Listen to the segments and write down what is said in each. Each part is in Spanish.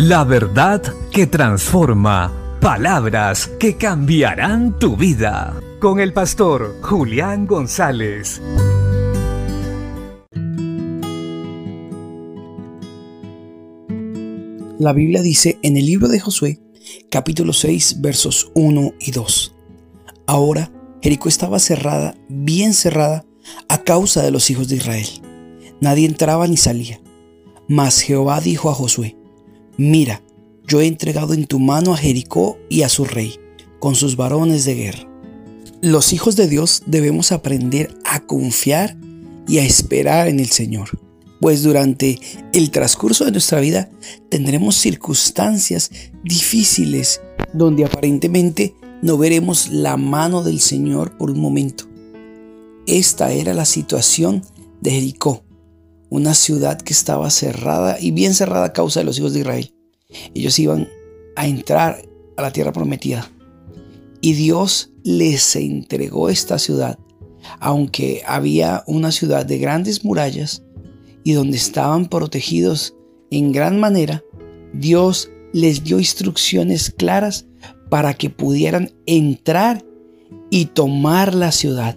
La verdad que transforma. Palabras que cambiarán tu vida. Con el pastor Julián González. La Biblia dice en el libro de Josué, capítulo 6, versos 1 y 2. Ahora Jericó estaba cerrada, bien cerrada, a causa de los hijos de Israel. Nadie entraba ni salía. Mas Jehová dijo a Josué, Mira, yo he entregado en tu mano a Jericó y a su rey, con sus varones de guerra. Los hijos de Dios debemos aprender a confiar y a esperar en el Señor, pues durante el transcurso de nuestra vida tendremos circunstancias difíciles donde aparentemente no veremos la mano del Señor por un momento. Esta era la situación de Jericó, una ciudad que estaba cerrada y bien cerrada a causa de los hijos de Israel. Ellos iban a entrar a la tierra prometida. Y Dios les entregó esta ciudad, aunque había una ciudad de grandes murallas y donde estaban protegidos en gran manera, Dios les dio instrucciones claras para que pudieran entrar y tomar la ciudad.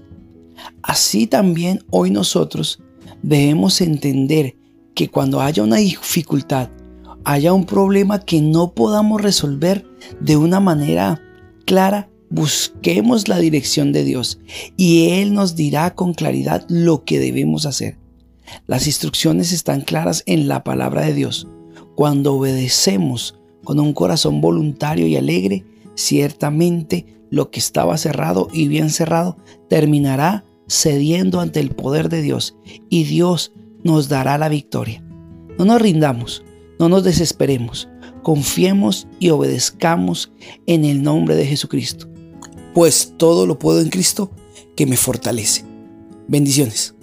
Así también hoy nosotros debemos entender que cuando haya una dificultad, haya un problema que no podamos resolver de una manera clara, busquemos la dirección de Dios y Él nos dirá con claridad lo que debemos hacer. Las instrucciones están claras en la palabra de Dios. Cuando obedecemos con un corazón voluntario y alegre, ciertamente lo que estaba cerrado y bien cerrado terminará cediendo ante el poder de Dios y Dios nos dará la victoria. No nos rindamos, no nos desesperemos, confiemos y obedezcamos en el nombre de Jesucristo, pues todo lo puedo en Cristo que me fortalece. Bendiciones.